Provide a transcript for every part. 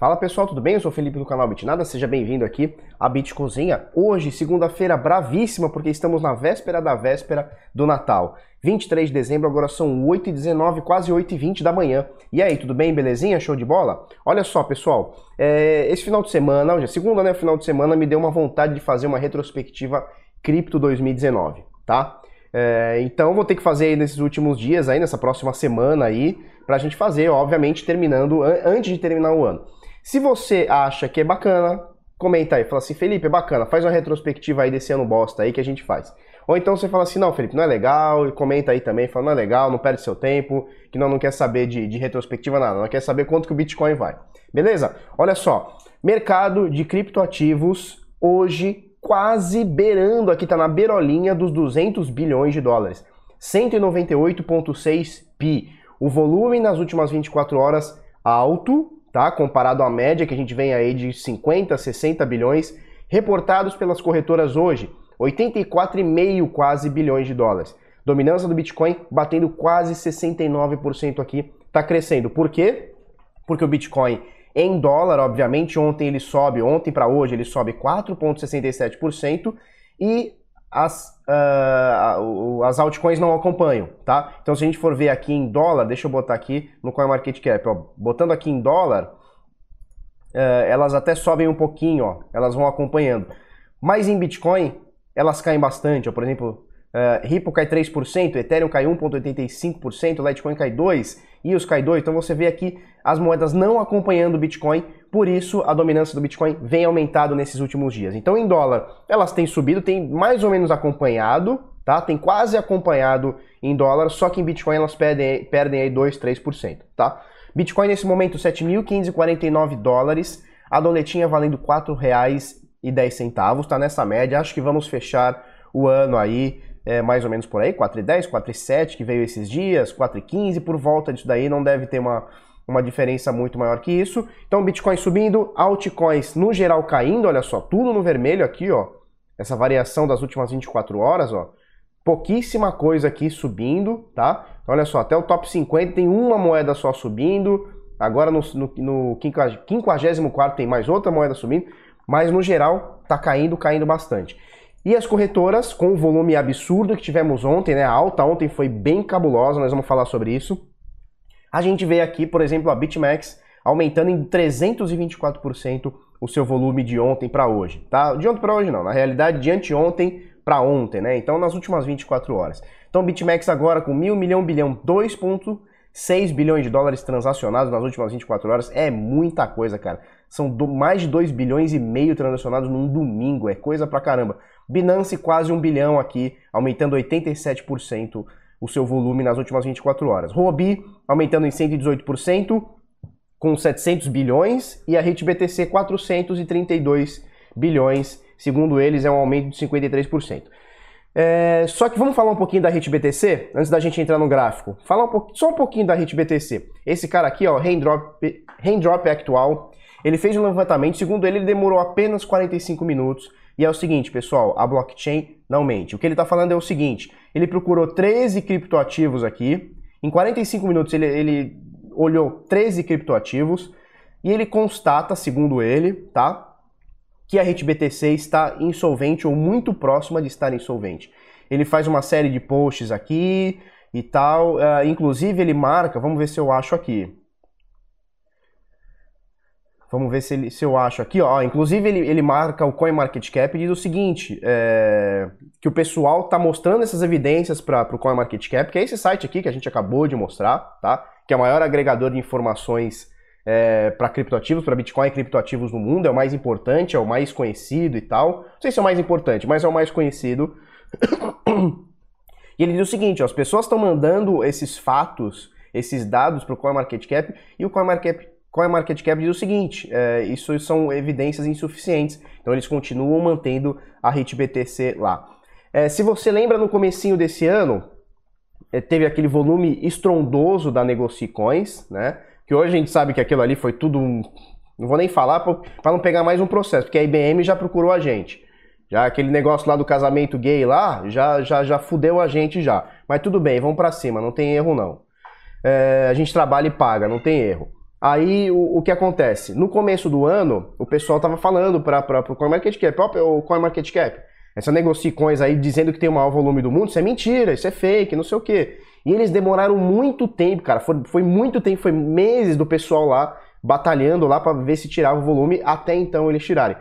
Fala pessoal, tudo bem? Eu sou o Felipe do canal Bitnada, seja bem-vindo aqui à Bit Cozinha. Hoje, segunda-feira bravíssima, porque estamos na véspera da véspera do Natal. 23 de dezembro, agora são 8h19, quase 8h20 da manhã. E aí, tudo bem? Belezinha? Show de bola? Olha só, pessoal, é, esse final de semana, hoje é segunda, né? Final de semana, me deu uma vontade de fazer uma retrospectiva Cripto 2019, tá? É, então vou ter que fazer nesses últimos dias, aí nessa próxima semana aí, pra gente fazer, obviamente, terminando, antes de terminar o ano. Se você acha que é bacana, comenta aí, fala assim, Felipe, é bacana, faz uma retrospectiva aí desse ano bosta aí que a gente faz. Ou então você fala assim, não, Felipe, não é legal, e comenta aí também, fala, não é legal, não perde seu tempo, que não, não quer saber de, de retrospectiva nada, não quer saber quanto que o Bitcoin vai. Beleza? Olha só, mercado de criptoativos hoje quase beirando, aqui tá na beirolinha dos 200 bilhões de dólares. 198.6 pi. O volume nas últimas 24 horas alto, tá? Comparado à média que a gente vem aí de 50, 60 bilhões reportados pelas corretoras hoje, 84,5 quase bilhões de dólares. Dominância do Bitcoin batendo quase 69% aqui, tá crescendo. Por quê? Porque o Bitcoin em dólar, obviamente, ontem ele sobe, ontem para hoje ele sobe 4,67% e as, uh, as altcoins não acompanham, tá? Então se a gente for ver aqui em dólar, deixa eu botar aqui no CoinMarketCap, ó, botando aqui em dólar, uh, elas até sobem um pouquinho, ó, elas vão acompanhando. Mas em Bitcoin, elas caem bastante, ó, por exemplo, uh, Ripple cai 3%, Ethereum cai 1,85%, Litecoin cai 2%, EOS cai 2%, então você vê aqui as moedas não acompanhando o Bitcoin, por isso a dominância do Bitcoin vem aumentado nesses últimos dias. Então em dólar elas têm subido, tem mais ou menos acompanhado, tá? Tem quase acompanhado em dólar, só que em Bitcoin elas perdem, perdem aí 2, 3%, tá? Bitcoin nesse momento 7.549 dólares, a doletinha valendo R$ 4,10, tá nessa média. Acho que vamos fechar o ano aí é, mais ou menos por aí, 4,10, 4,7 que veio esses dias, 4,15 por volta disso daí, não deve ter uma uma diferença muito maior que isso. Então, Bitcoin subindo, altcoins no geral caindo, olha só, tudo no vermelho aqui, ó. Essa variação das últimas 24 horas, ó. Pouquíssima coisa aqui subindo, tá? Olha só, até o top 50 tem uma moeda só subindo. Agora no, no, no 54 tem mais outra moeda subindo. Mas no geral, tá caindo, caindo bastante. E as corretoras, com o volume absurdo que tivemos ontem, né? A alta ontem foi bem cabulosa, nós vamos falar sobre isso. A gente vê aqui, por exemplo, a BitMEX aumentando em 324% o seu volume de ontem para hoje, tá? De ontem para hoje não, na realidade de anteontem para ontem, né? Então nas últimas 24 horas. Então BitMEX agora com mil, milhão, bilhão, 2.6 bilhões de dólares transacionados nas últimas 24 horas é muita coisa, cara. São do, mais de 2 bilhões e meio transacionados num domingo, é coisa pra caramba. Binance quase um bilhão aqui, aumentando 87% o seu volume nas últimas 24 horas. Huobi aumentando em 118%, com 700 bilhões, e a BTC 432 bilhões, segundo eles é um aumento de 53%. É, só que vamos falar um pouquinho da BTC, antes da gente entrar no gráfico. Falar um só um pouquinho da BTC. Esse cara aqui, ó, Raindrop, Raindrop Actual, ele fez um levantamento, segundo ele, ele demorou apenas 45 minutos, e é o seguinte, pessoal, a blockchain não mente. O que ele está falando é o seguinte: ele procurou 13 criptoativos aqui, em 45 minutos ele, ele olhou 13 criptoativos e ele constata, segundo ele, tá, que a RTBTC está insolvente ou muito próxima de estar insolvente. Ele faz uma série de posts aqui e tal, uh, inclusive ele marca, vamos ver se eu acho aqui. Vamos ver se, ele, se eu acho aqui, ó. Inclusive ele, ele marca o CoinMarketCap e diz o seguinte, é, que o pessoal tá mostrando essas evidências para o CoinMarketCap, que é esse site aqui que a gente acabou de mostrar, tá? Que é o maior agregador de informações é, para criptoativos, para Bitcoin e criptoativos no mundo, é o mais importante, é o mais conhecido e tal. Não sei se é o mais importante, mas é o mais conhecido. e ele diz o seguinte, ó, as pessoas estão mandando esses fatos, esses dados para o CoinMarketCap e o CoinMarketCap CoinMarketCap diz o seguinte, é, isso são evidências insuficientes, então eles continuam mantendo a REIT-BTC lá. É, se você lembra no comecinho desse ano, é, teve aquele volume estrondoso da Negocicoins, né? Que hoje a gente sabe que aquilo ali foi tudo um... Não vou nem falar para não pegar mais um processo, porque a IBM já procurou a gente. Já aquele negócio lá do casamento gay lá, já, já, já fudeu a gente já. Mas tudo bem, vamos para cima, não tem erro não. É, a gente trabalha e paga, não tem erro. Aí o, o, que acontece? No começo do ano, o pessoal estava falando para o CoinMarketCap, ó, o CoinMarketCap, essa negocia coins aí dizendo que tem o maior volume do mundo, isso é mentira, isso é fake, não sei o quê. E eles demoraram muito tempo, cara, foi, foi muito tempo, foi meses do pessoal lá batalhando lá para ver se tirava o volume, até então eles tirarem.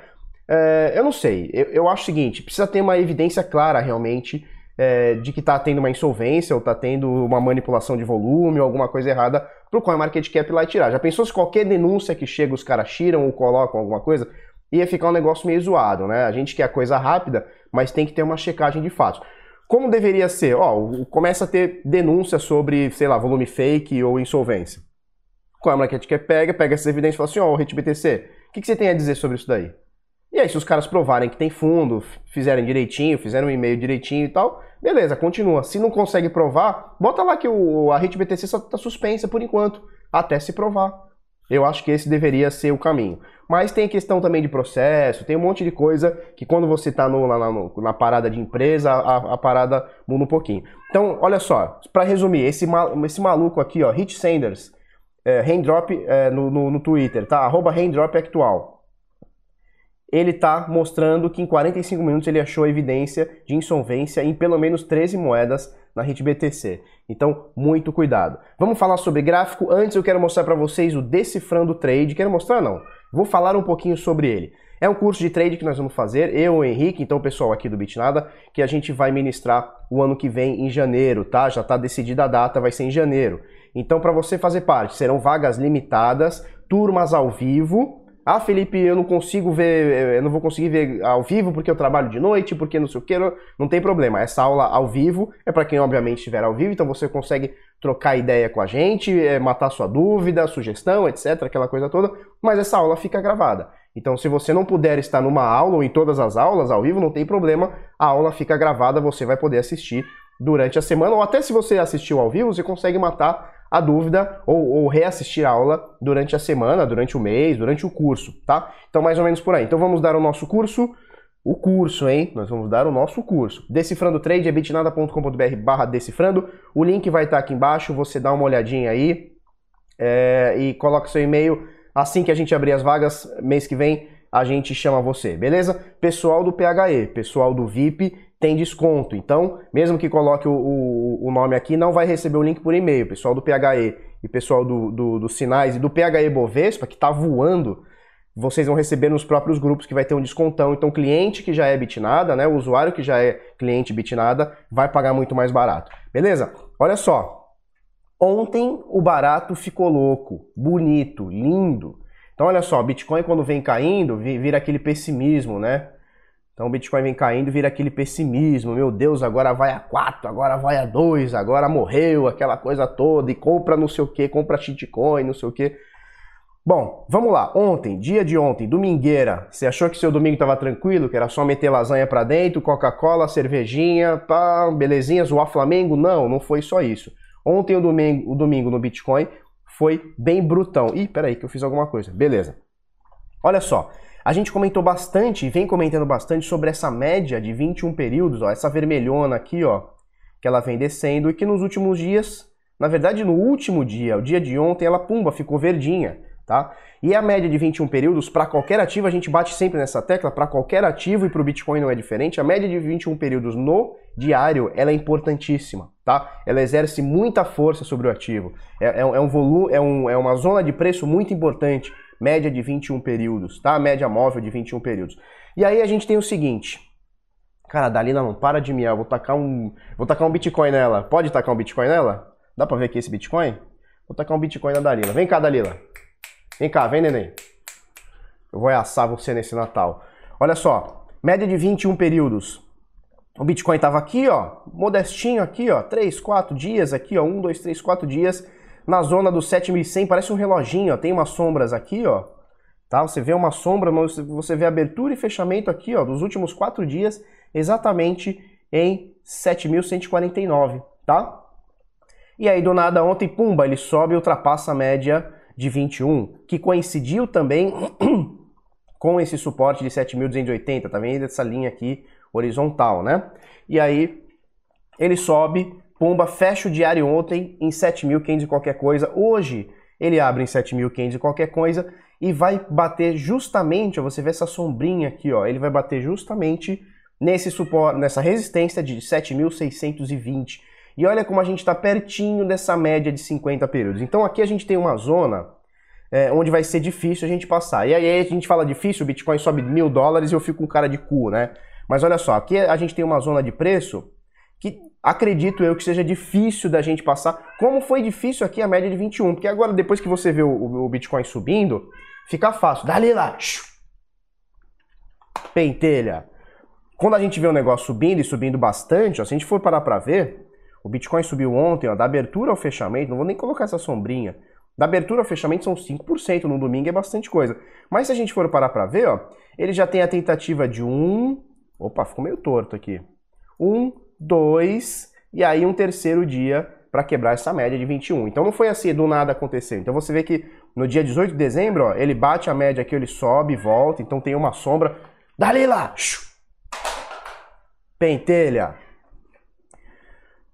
É, eu não sei, eu, eu, acho o seguinte, precisa ter uma evidência clara realmente é, de que está tendo uma insolvência ou está tendo uma manipulação de volume ou alguma coisa errada para o CoinMarketCap lá e tirar. Já pensou se qualquer denúncia que chega os caras tiram ou colocam alguma coisa? Ia ficar um negócio meio zoado, né? A gente quer coisa rápida, mas tem que ter uma checagem de fatos. Como deveria ser? Ó, começa a ter denúncia sobre, sei lá, volume fake ou insolvência. CoinMarketCap pega, pega essas evidências e fala assim, ó, oh, ReTBTC, o que, que você tem a dizer sobre isso daí? E aí, se os caras provarem que tem fundo, fizerem direitinho, fizeram um e-mail direitinho e tal, beleza, continua. Se não consegue provar, bota lá que o, a rede BTC está suspensa por enquanto, até se provar. Eu acho que esse deveria ser o caminho. Mas tem a questão também de processo, tem um monte de coisa que quando você está na, na, parada de empresa, a, a, parada muda um pouquinho. Então, olha só, para resumir, esse, esse maluco aqui, ó, Rich Sanders, é, Raindrop é, no, no, no Twitter, tá? Arroba Raindrop Actual ele está mostrando que em 45 minutos ele achou evidência de insolvência em pelo menos 13 moedas na BTC. Então, muito cuidado. Vamos falar sobre gráfico. Antes eu quero mostrar para vocês o Decifrando Trade. Quero mostrar não. Vou falar um pouquinho sobre ele. É um curso de trade que nós vamos fazer, eu o Henrique, então o pessoal aqui do Bitnada, que a gente vai ministrar o ano que vem em janeiro, tá? Já está decidida a data, vai ser em janeiro. Então, para você fazer parte, serão vagas limitadas, turmas ao vivo, ah, Felipe, eu não consigo ver, eu não vou conseguir ver ao vivo porque eu trabalho de noite, porque não sei o que, não, não tem problema. Essa aula ao vivo é para quem obviamente estiver ao vivo, então você consegue trocar ideia com a gente, é, matar sua dúvida, sugestão, etc, aquela coisa toda, mas essa aula fica gravada. Então, se você não puder estar numa aula ou em todas as aulas ao vivo, não tem problema, a aula fica gravada, você vai poder assistir durante a semana, ou até se você assistiu ao vivo, você consegue matar a dúvida ou, ou, reassistir a aula durante a semana, durante o mês, durante o curso, tá? Então, mais ou menos por aí. Então, vamos dar o nosso curso. O curso, hein? Nós vamos dar o nosso curso. Decifrando Trade é bitnada.com.br barra decifrando. O link vai estar aqui embaixo, você dá uma olhadinha aí é, e coloca seu e-mail. Assim que a gente abrir as vagas, mês que vem, a gente chama você, beleza? Pessoal do PHE, pessoal do VIP, tem desconto. Então, mesmo que coloque o, o, o nome aqui, não vai receber o link por e-mail. Pessoal do PHE e pessoal do, do, dos sinais e do PHE Bovespa, que está voando, vocês vão receber nos próprios grupos que vai ter um descontão. Então, cliente que já é Bitnada, né, o usuário que já é cliente Bitnada, vai pagar muito mais barato. Beleza? Olha só. Ontem o barato ficou louco, bonito, lindo. Então, olha só, Bitcoin quando vem caindo, vira aquele pessimismo, né? Então o Bitcoin vem caindo, vira aquele pessimismo, meu Deus, agora vai a 4, agora vai a 2, agora morreu, aquela coisa toda, e compra não sei o que, compra shitcoin, não sei o que. Bom, vamos lá. Ontem, dia de ontem, domingueira, você achou que seu domingo estava tranquilo, que era só meter lasanha para dentro, Coca-Cola, cervejinha, pá, belezinha, zoar Flamengo? Não, não foi só isso. Ontem o domingo, o domingo no Bitcoin foi bem brutão. Ih, peraí que eu fiz alguma coisa. Beleza. Olha só, a gente comentou bastante e vem comentando bastante sobre essa média de 21 períodos, ó, essa vermelhona aqui, ó, que ela vem descendo e que nos últimos dias, na verdade no último dia, o dia de ontem, ela pumba, ficou verdinha, tá? E a média de 21 períodos, para qualquer ativo, a gente bate sempre nessa tecla, para qualquer ativo e para o Bitcoin não é diferente, a média de 21 períodos no diário, ela é importantíssima, tá? Ela exerce muita força sobre o ativo. É, é, é um volume, é, um, é uma zona de preço muito importante média de 21 períodos, tá? Média móvel de 21 períodos. E aí a gente tem o seguinte. Cara, a Dalila não para de miar, vou tacar um, vou tacar um Bitcoin nela. Pode tacar um Bitcoin nela? Dá pra ver aqui esse Bitcoin? Vou tacar um Bitcoin na Dalila. Vem cá, Dalila. Vem cá, vem, neném. Eu vou assar você nesse Natal. Olha só, média de 21 períodos. O Bitcoin tava aqui, ó, modestinho aqui, ó, 3, 4 dias aqui, ó, 1, 2, 3, 4 dias na zona do 7100, parece um reloginho, ó, tem umas sombras aqui, ó. Tá? Você vê uma sombra, você vê abertura e fechamento aqui, ó, dos últimos quatro dias, exatamente em 7.149, tá? E aí do nada ontem, pumba, ele sobe e ultrapassa a média de 21, que coincidiu também com esse suporte de 7.280, tá vendo essa linha aqui horizontal, né? E aí ele sobe Pumba fecha o diário ontem em 7.500 e qualquer coisa. Hoje ele abre em 7.500 e qualquer coisa e vai bater justamente, você vê essa sombrinha aqui, ó, ele vai bater justamente nesse suporte, nessa resistência de 7.620. E olha como a gente está pertinho dessa média de 50 períodos. Então aqui a gente tem uma zona é, onde vai ser difícil a gente passar. E aí a gente fala difícil, o Bitcoin sobe mil dólares e eu fico com cara de cu, né? Mas olha só, aqui a gente tem uma zona de preço acredito eu que seja difícil da gente passar, como foi difícil aqui a média de 21, porque agora depois que você vê o, o Bitcoin subindo, fica fácil. Dali lá. Pentelha. Quando a gente vê o negócio subindo e subindo bastante, ó, se a gente for parar para ver, o Bitcoin subiu ontem, ó, da abertura ao fechamento, não vou nem colocar essa sombrinha, da abertura ao fechamento são 5%, no domingo é bastante coisa. Mas se a gente for parar para ver, ó, ele já tem a tentativa de um... Opa, ficou meio torto aqui. Um, dois, e aí um terceiro dia para quebrar essa média de 21. Então não foi assim, do nada aconteceu. Então você vê que no dia 18 de dezembro, ó, ele bate a média aqui, ele sobe, volta, então tem uma sombra. Dali lá! Pentelha!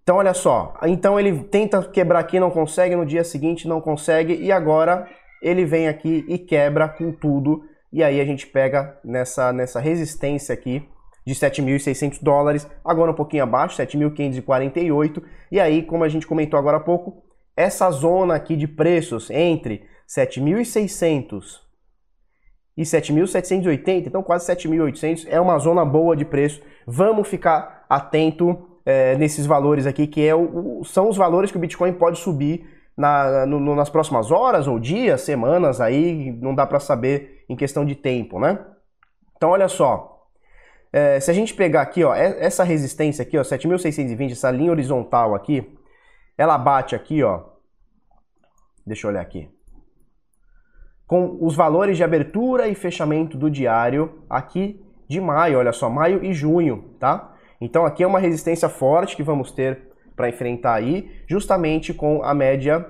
Então olha só, então ele tenta quebrar aqui, não consegue, no dia seguinte não consegue, e agora ele vem aqui e quebra com tudo, e aí a gente pega nessa, nessa resistência aqui, de 7.600 dólares, agora um pouquinho abaixo, 7.548. E aí, como a gente comentou agora há pouco, essa zona aqui de preços entre 7.600 e 7.780, então quase 7.800, é uma zona boa de preço. Vamos ficar atento é, nesses valores aqui, que é o, são os valores que o Bitcoin pode subir na, no, nas próximas horas ou dias, semanas, aí não dá para saber em questão de tempo, né? Então olha só, é, se a gente pegar aqui, ó, essa resistência aqui, ó, 7.620, essa linha horizontal aqui, ela bate aqui, ó. Deixa eu olhar aqui. Com os valores de abertura e fechamento do diário aqui de maio, olha só, maio e junho, tá? Então aqui é uma resistência forte que vamos ter para enfrentar aí, justamente com a média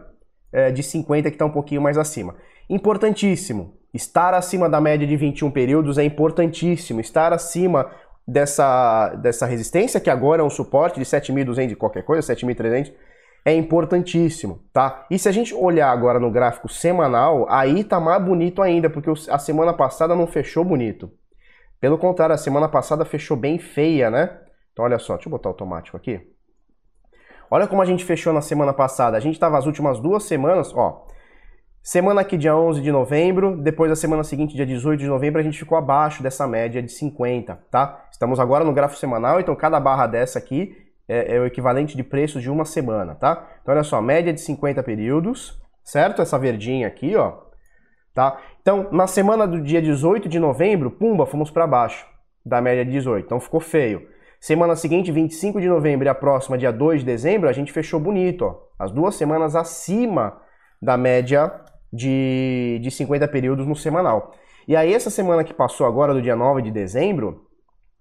é, de 50 que está um pouquinho mais acima. Importantíssimo, Estar acima da média de 21 períodos é importantíssimo. Estar acima dessa, dessa resistência, que agora é um suporte de 7.200 e qualquer coisa, 7.300, é importantíssimo, tá? E se a gente olhar agora no gráfico semanal, aí tá mais bonito ainda, porque a semana passada não fechou bonito. Pelo contrário, a semana passada fechou bem feia, né? Então olha só, deixa eu botar automático aqui. Olha como a gente fechou na semana passada. A gente tava as últimas duas semanas, ó, Semana aqui, dia 11 de novembro, depois da semana seguinte, dia 18 de novembro, a gente ficou abaixo dessa média de 50, tá? Estamos agora no gráfico semanal, então cada barra dessa aqui é, é o equivalente de preços de uma semana, tá? Então olha só, média de 50 períodos, certo? Essa verdinha aqui, ó, tá? Então, na semana do dia 18 de novembro, pumba, fomos para baixo da média de 18, então ficou feio. Semana seguinte, 25 de novembro e a próxima, dia 2 de dezembro, a gente fechou bonito, ó. As duas semanas acima da média de, de 50 períodos no semanal. E aí essa semana que passou agora, do dia 9 de dezembro,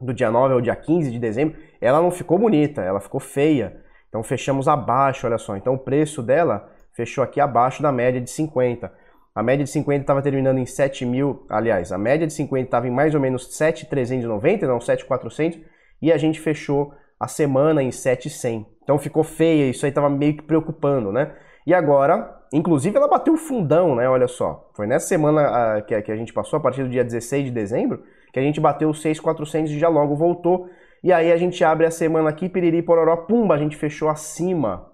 do dia 9 ao dia 15 de dezembro, ela não ficou bonita, ela ficou feia. Então fechamos abaixo, olha só. Então o preço dela fechou aqui abaixo da média de 50. A média de 50 estava terminando em 7 mil, aliás, a média de 50 estava em mais ou menos 7,390, não 7,400, e a gente fechou a semana em 7,100. Então ficou feia, isso aí estava meio que preocupando, né? E agora, inclusive ela bateu fundão, né? Olha só. Foi nessa semana uh, que, a gente passou, a partir do dia 16 de dezembro, que a gente bateu os 6,400 e já logo voltou. E aí a gente abre a semana aqui, piriri, pororó, pumba, a gente fechou acima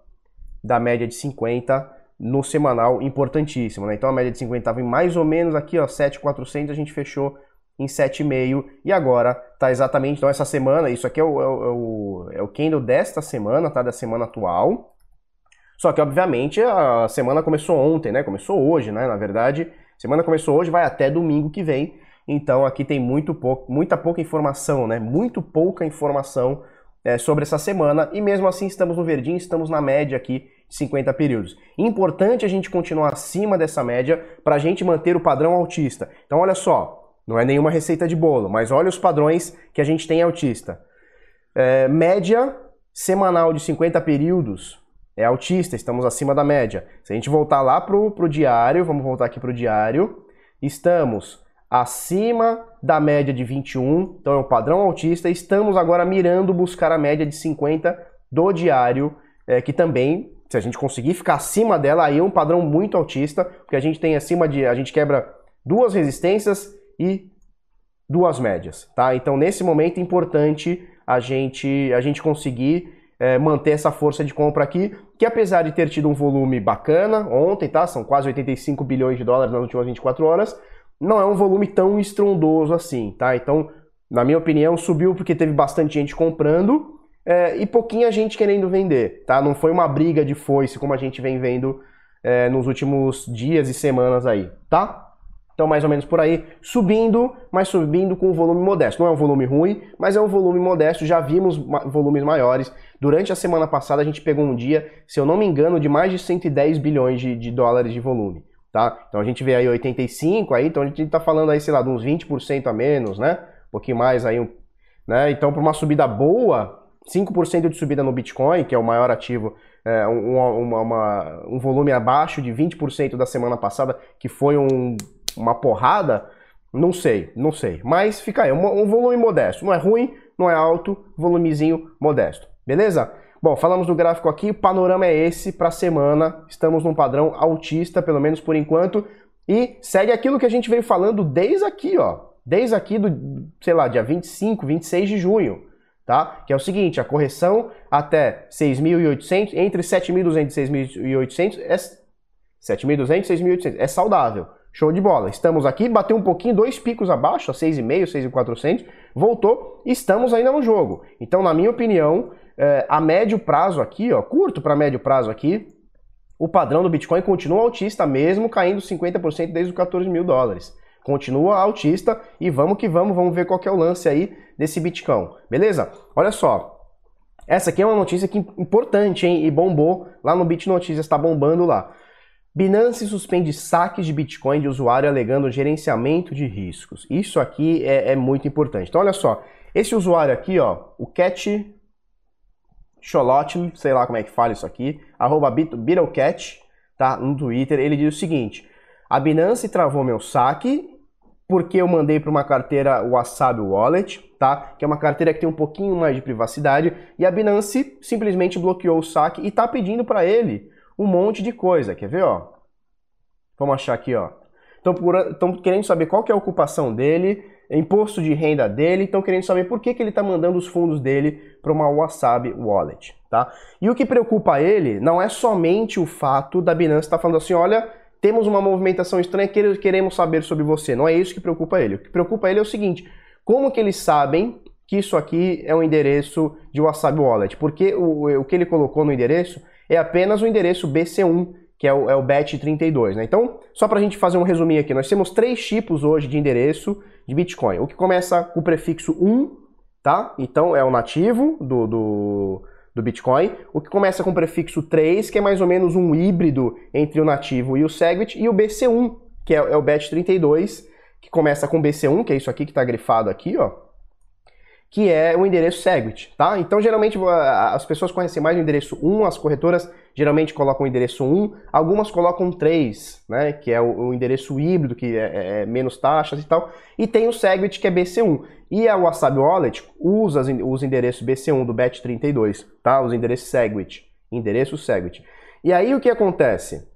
da média de 50 no semanal, importantíssimo, né? Então a média de 50 estava em mais ou menos aqui, ó, 7,400, a gente fechou em 7,5 e agora tá exatamente, então essa semana, isso aqui é o, é o, é o candle desta semana, tá? Da semana atual, só que, obviamente, a semana começou ontem, né? Começou hoje, né? Na verdade, semana começou hoje, vai até domingo que vem. Então, aqui tem muito pouco, muita pouca informação, né? Muito pouca informação é, sobre essa semana. E mesmo assim, estamos no verdinho, estamos na média aqui de 50 períodos. Importante a gente continuar acima dessa média para a gente manter o padrão autista. Então, olha só, não é nenhuma receita de bolo, mas olha os padrões que a gente tem autista. É, média semanal de 50 períodos é autista, estamos acima da média. Se a gente voltar lá para o diário, vamos voltar aqui para o diário, estamos acima da média de 21, então é o padrão autista, estamos agora mirando buscar a média de 50 do diário, é, que também Se a gente conseguir ficar acima dela, aí é um padrão muito altista, porque a gente tem acima de. A gente quebra duas resistências e duas médias, tá? Então, nesse momento, é importante a gente, a gente conseguir é, manter essa força de compra aqui, que apesar de ter tido um volume bacana ontem, tá? São quase 85 bilhões de dólares nas últimas 24 horas, não é um volume tão estrondoso assim, tá? Então, na minha opinião, subiu porque teve bastante gente comprando é, e pouquinha gente querendo vender, tá? Não foi uma briga de foice como a gente vem vendo é, nos últimos dias e semanas aí, tá? Então, mais ou menos por aí, subindo, mas subindo com um volume modesto. Não é um volume ruim, mas é um volume modesto. Já vimos volumes maiores. Durante a semana passada, a gente pegou um dia, se eu não me engano, de mais de 110 bilhões de, de dólares de volume. Tá? Então a gente vê aí 85, aí, então a gente está falando aí, sei lá, de uns 20% a menos, né? Um pouquinho mais aí, né? Então, para uma subida boa, 5% de subida no Bitcoin, que é o maior ativo, é, um, uma, uma, um volume abaixo de 20% da semana passada, que foi um uma porrada, não sei, não sei. Mas fica aí, um, um volume modesto. Não é ruim, não é alto, volumezinho modesto. Beleza? Bom, falamos do gráfico aqui, o panorama é esse para a semana. Estamos num padrão altista, pelo menos por enquanto. E segue aquilo que a gente veio falando desde aqui, ó. Desde aqui do, sei lá, dia 25, 26 de junho, tá? Que é o seguinte, a correção até 6.800, entre 7.200 e 6.800 é 7.200 e 6.800 é saudável. Show de bola. Estamos aqui, bateu um pouquinho, dois picos abaixo, a 6,5, 6,400, voltou, estamos ainda no jogo. Então, na minha opinião, é, a médio prazo aqui, ó, curto para médio prazo aqui, o padrão do Bitcoin continua altista, mesmo caindo 50% desde os 14 mil dólares. Continua altista e vamos que vamos, vamos ver qual é o lance aí desse Bitcoin. Beleza? Olha só, essa aqui é uma notícia que importante, hein? E bombou lá no Bit Notícias, está bombando lá. Binance suspende saques de Bitcoin de usuário alegando gerenciamento de riscos. Isso aqui é, é muito importante. Então, olha só, esse usuário aqui, ó, o Cat Cholot, sei lá como é que fala isso aqui, arroba BeetleCat, tá, no Twitter, ele diz o seguinte, a Binance travou meu saque porque eu mandei para uma carteira Wasabi Wallet, tá? Que é uma carteira que tem um pouquinho mais de privacidade e a Binance simplesmente bloqueou o saque e está pedindo para ele um monte de coisa. Quer ver, ó? Vamos achar aqui, ó. Estão querendo saber qual que é a ocupação dele, imposto de renda dele, estão querendo saber por que, que ele está mandando os fundos dele para uma Wasabi Wallet, tá? E o que preocupa ele não é somente o fato da Binance estar tá falando assim, olha, temos uma movimentação estranha, queremos saber sobre você. Não é isso que preocupa ele. O que preocupa ele é o seguinte, como que eles sabem que isso aqui é um endereço de Wasabi Wallet? Porque o, o que ele colocou no endereço é apenas o endereço BC1, que é o, é o BET32. Né? Então, só para a gente fazer um resuminho aqui, nós temos três tipos hoje de endereço de Bitcoin. O que começa com o prefixo 1, tá? Então é o nativo do, do, do Bitcoin. O que começa com o prefixo 3, que é mais ou menos um híbrido entre o nativo e o Segwit, e o BC1, que é, é o BET32, que começa com BC1, que é isso aqui que está grifado aqui, ó que é o endereço Segwit, tá? Então, geralmente, as pessoas conhecem mais o endereço 1, as corretoras geralmente colocam o endereço 1, algumas colocam 3, né, que é o, endereço híbrido, que é, é, é, menos taxas e tal, e tem o Segwit, que é BC1. E a Wasabi Wallet usa os endereços BC1 do BET32, tá? Os endereços Segwit, endereço Segwit. E aí, o que acontece?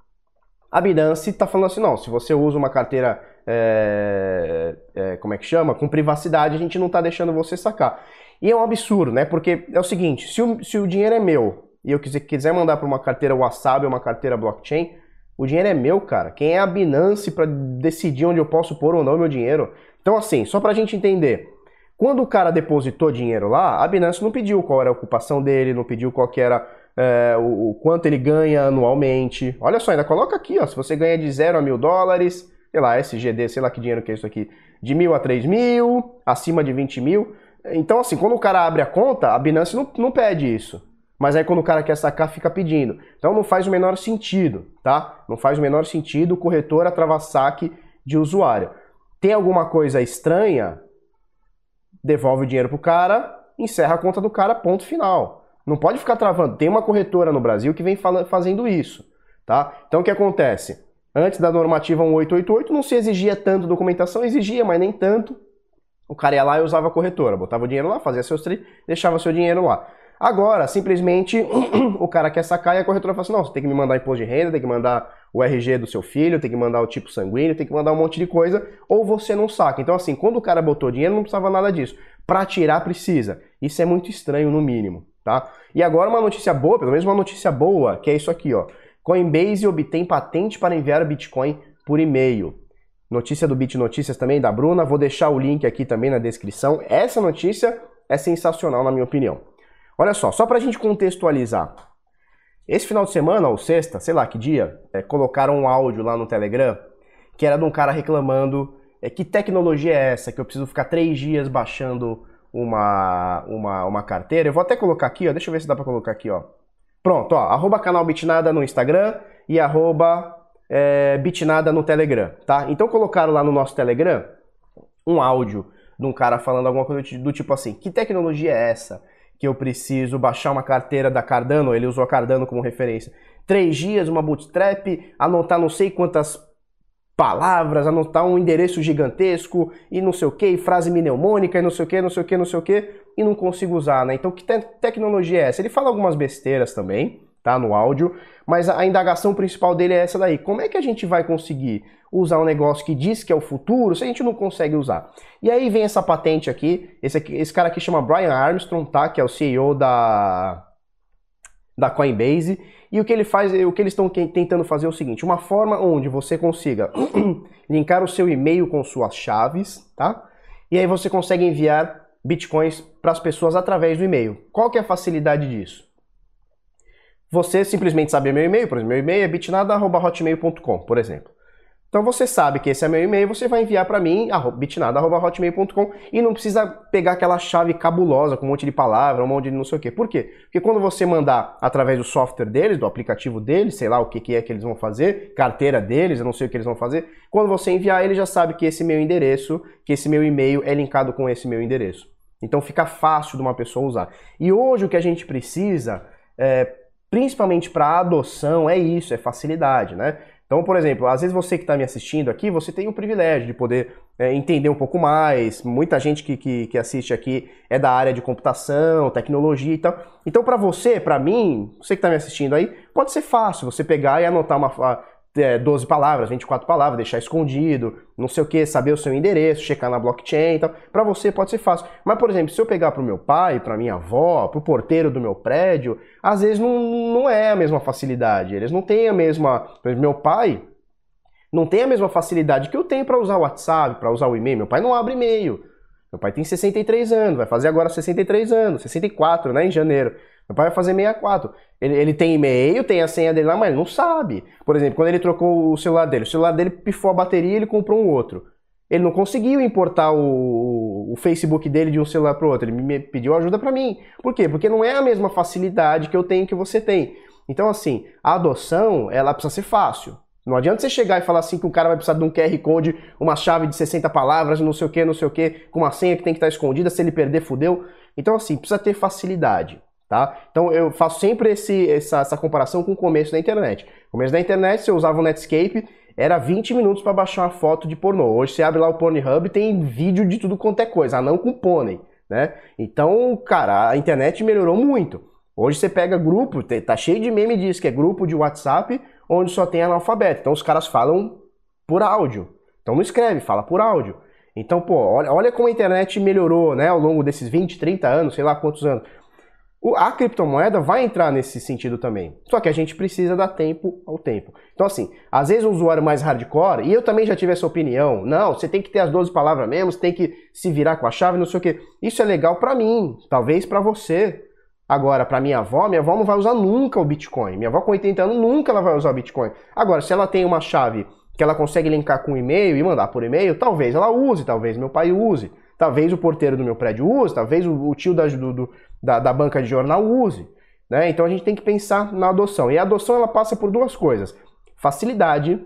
A Binance está falando assim, não, se você usa uma carteira é, é, como é que chama? Com privacidade, a gente não está deixando você sacar. E é um absurdo, né? Porque é o seguinte, se o, se o dinheiro é meu e eu quiser, quiser mandar para uma carteira Wasabi ou uma carteira blockchain, o dinheiro é meu, cara. Quem é a Binance para decidir onde eu posso pôr ou não meu dinheiro? Então, assim, só para a gente entender. Quando o cara depositou dinheiro lá, a Binance não pediu qual era a ocupação dele, não pediu qual era é, o, o, quanto ele ganha anualmente. Olha só, ainda coloca aqui, ó, se você ganha de 0 a mil dólares, sei lá, SGD, sei lá que dinheiro que é isso aqui, de mil a três mil, acima de 20 mil. Então, assim, quando o cara abre a conta, a Binance não, não pede isso. Mas aí quando o cara quer sacar, fica pedindo. Então não faz o menor sentido, tá? Não faz o menor sentido o corretor atravar saque de usuário. Tem alguma coisa estranha, devolve o dinheiro pro cara, encerra a conta do cara, ponto final. Não pode ficar travando. Tem uma corretora no Brasil que vem fazendo isso, tá? Então o que acontece? Antes da normativa 1888 não se exigia tanto documentação, exigia, mas nem tanto. O cara ia lá e usava a corretora, botava o dinheiro lá, fazia seus trades, deixava seu dinheiro lá. Agora, simplesmente, o cara quer sacar e a corretora fala assim, não, você tem que me mandar imposto de renda, tem que mandar o RG do seu filho, tem que mandar o tipo sanguíneo, tem que mandar um monte de coisa, ou você não saca. Então, assim, quando o cara botou dinheiro, não precisava nada disso. Para tirar, precisa. Isso é muito estranho, no mínimo, tá? E agora uma notícia boa, pelo menos uma notícia boa, que é isso aqui, ó. Coinbase obtém patente para enviar Bitcoin por e-mail. Notícia do Bit Notícias também, da Bruna. Vou deixar o link aqui também na descrição. Essa notícia é sensacional, na minha opinião. Olha só, só para a gente contextualizar. Esse final de semana, ou sexta, sei lá que dia, é, colocaram um áudio lá no Telegram que era de um cara reclamando é, que tecnologia é essa, que eu preciso ficar três dias baixando uma, uma, uma carteira. Eu vou até colocar aqui, ó, deixa eu ver se dá para colocar aqui, ó. Pronto, ó, arroba canal Bitnada no Instagram e arroba é, Bitnada no Telegram, tá? Então colocaram lá no nosso Telegram um áudio de um cara falando alguma coisa do tipo assim, que tecnologia é essa? que eu preciso baixar uma carteira da Cardano, ele usou a Cardano como referência. Três dias, uma bootstrap, anotar não sei quantas palavras, anotar um endereço gigantesco e não sei o que, frase mnemônica e não sei o que, não sei o que, não sei o que, e não consigo usar, né? Então que te tecnologia é essa? Ele fala algumas besteiras também, tá? No áudio, mas a indagação principal dele é essa daí. Como é que a gente vai conseguir usar um negócio que diz que é o futuro se a gente não consegue usar? E aí vem essa patente aqui, esse, aqui, esse cara aqui chama Brian Armstrong, tá? Que é o CEO da, da Coinbase. E o que ele faz, o que eles estão tentando fazer é o seguinte: uma forma onde você consiga linkar o seu e-mail com suas chaves, tá? E aí você consegue enviar bitcoins para as pessoas através do e-mail. Qual que é a facilidade disso? Você simplesmente sabe meu e-mail, por exemplo, meu e-mail é bitnada.hotmail.com, por exemplo. Então você sabe que esse é meu e-mail, você vai enviar para mim, bitnada.hotmail.com e não precisa pegar aquela chave cabulosa com um monte de palavra, um monte de não sei o quê. Por quê? Porque quando você mandar através do software deles, do aplicativo deles, sei lá o que, que é que eles vão fazer, carteira deles, eu não sei o que eles vão fazer, quando você enviar, ele já sabe que esse meu endereço, que esse meu e-mail é linkado com esse meu endereço. Então fica fácil de uma pessoa usar. E hoje o que a gente precisa é, principalmente para adoção, é isso, é facilidade, né? Então, por exemplo, às vezes você que está me assistindo aqui, você tem o privilégio de poder é, entender um pouco mais. Muita gente que, que, que, assiste aqui é da área de computação, tecnologia e tal. Então, para você, para mim, você que está me assistindo aí, pode ser fácil você pegar e anotar uma, é, 12 palavras, 24 palavras, deixar escondido, não sei o que, saber o seu endereço, checar na blockchain e tal. Para você pode ser fácil. Mas, por exemplo, se eu pegar para o meu pai, para minha avó, para o porteiro do meu prédio, às vezes não, não é a mesma facilidade. Eles não têm a mesma. Meu pai não tem a mesma facilidade que eu tenho para usar o WhatsApp, para usar o e-mail. Meu pai não abre e-mail. Meu pai tem 63 anos, vai fazer agora 63 anos, 64, né, em janeiro. Meu pai vai fazer 64. Ele, ele tem e-mail, tem a senha dele lá, mas ele não sabe. Por exemplo, quando ele trocou o celular dele, o celular dele pifou a bateria e ele comprou um outro. Ele não conseguiu importar o, o Facebook dele de um celular para outro. Ele me pediu ajuda para mim. Por quê? Porque não é a mesma facilidade que eu tenho que você tem. Então, assim, a adoção, ela precisa ser fácil. Não adianta você chegar e falar assim que o cara vai precisar de um QR Code, uma chave de 60 palavras, não sei o que, não sei o que, com uma senha que tem que estar escondida, se ele perder, fudeu. Então, assim, precisa ter facilidade. Tá? Então eu faço sempre esse, essa, essa, comparação com o começo da internet. No começo da internet, você usava o Netscape, era 20 minutos para baixar uma foto de pornô. Hoje você abre lá o Pornhub tem vídeo de tudo quanto é coisa, não com pônei. Né? Então, cara, a internet melhorou muito. Hoje você pega grupo, tá cheio de meme disso, que é grupo de WhatsApp, onde só tem analfabeto. Então os caras falam por áudio. Então não escreve, fala por áudio. Então, pô, olha, olha como a internet melhorou, né, ao longo desses 20, 30 anos, sei lá quantos anos. A criptomoeda vai entrar nesse sentido também. Só que a gente precisa dar tempo ao tempo. Então, assim, às vezes o usuário mais hardcore, e eu também já tive essa opinião, não, você tem que ter as 12 palavras mesmo, você tem que se virar com a chave, não sei o quê. Isso é legal para mim, talvez para você. Agora, para minha avó, minha avó não vai usar nunca o Bitcoin. Minha avó com 80 anos nunca ela vai usar o Bitcoin. Agora, se ela tem uma chave que ela consegue linkar com e-mail e mandar por e-mail, talvez ela use, talvez meu pai use. Talvez o porteiro do meu prédio use, talvez o, o tio da, do, da, da, banca de jornal use. Né? Então a gente tem que pensar na adoção. E a adoção ela passa por duas coisas: facilidade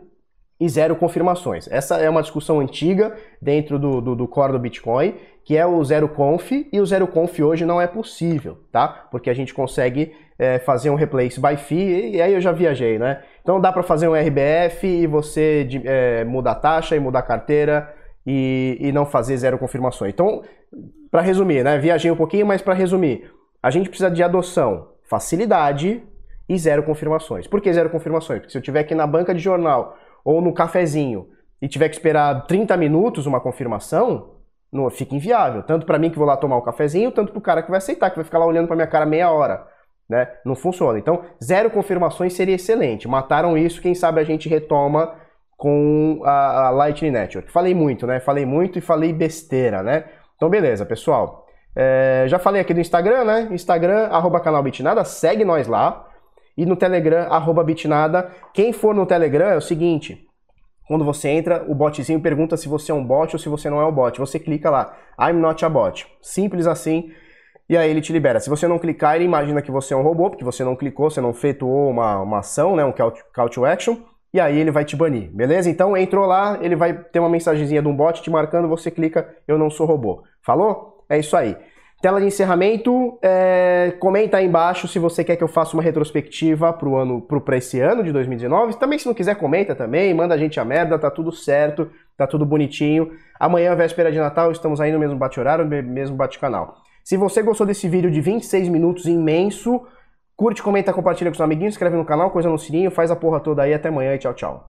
e zero confirmações. Essa é uma discussão antiga dentro do, do, do core do Bitcoin, que é o zero conf, e o zero conf hoje não é possível, tá? Porque a gente consegue é, fazer um replace by fee, e aí eu já viajei, né? Então dá para fazer um RBF e você é, muda a taxa e muda a carteira e, e não fazer zero confirmações. Então, para resumir, né? Viajei um pouquinho, mas para resumir, A gente precisa de adoção, facilidade e zero confirmações. Por que zero confirmações? Porque se eu tiver aqui na banca de jornal ou no cafezinho e tiver que esperar 30 minutos uma confirmação, não fica inviável. Tanto para mim que vou lá tomar um cafezinho, tanto para o cara que vai aceitar, que vai ficar lá olhando para minha cara meia hora. Né? Não funciona. Então, zero confirmações seria excelente. Mataram isso, quem sabe a gente retoma com a, a Lightning Network. Falei muito, né? Falei muito e falei besteira, né? Então, beleza, pessoal. É, já falei aqui do Instagram, né? Instagram, arroba canal Bitnada, segue nós lá. E no Telegram, arroba Bitnada. Quem for no Telegram é o seguinte, quando você entra, o botzinho pergunta se você é um bot ou se você não é um bot. Você clica lá, I'm not a bot. Simples assim. E aí ele te libera. Se você não clicar, ele imagina que você é um robô, porque você não clicou, você não efetuou uma, uma ação, né, um call to, action, e aí ele vai te banir, beleza? Então entrou lá, ele vai ter uma mensagenzinha de um bot te marcando, você clica, eu não sou robô. Falou? É isso aí. Tela de encerramento, é, comenta aí embaixo se você quer que eu faça uma retrospectiva pro ano, pro, pra esse ano de 2019. Também, se não quiser, comenta também, manda a gente a merda, tá tudo certo, tá tudo bonitinho. Amanhã, véspera de Natal, estamos aí no mesmo bate-horário, mesmo bate-canal. Se você gostou desse vídeo de 26 minutos imenso, curte, comenta, compartilha com seus amiguinhos, inscreve no canal, coisa no sininho, faz a porra toda aí. Até amanhã e tchau, tchau.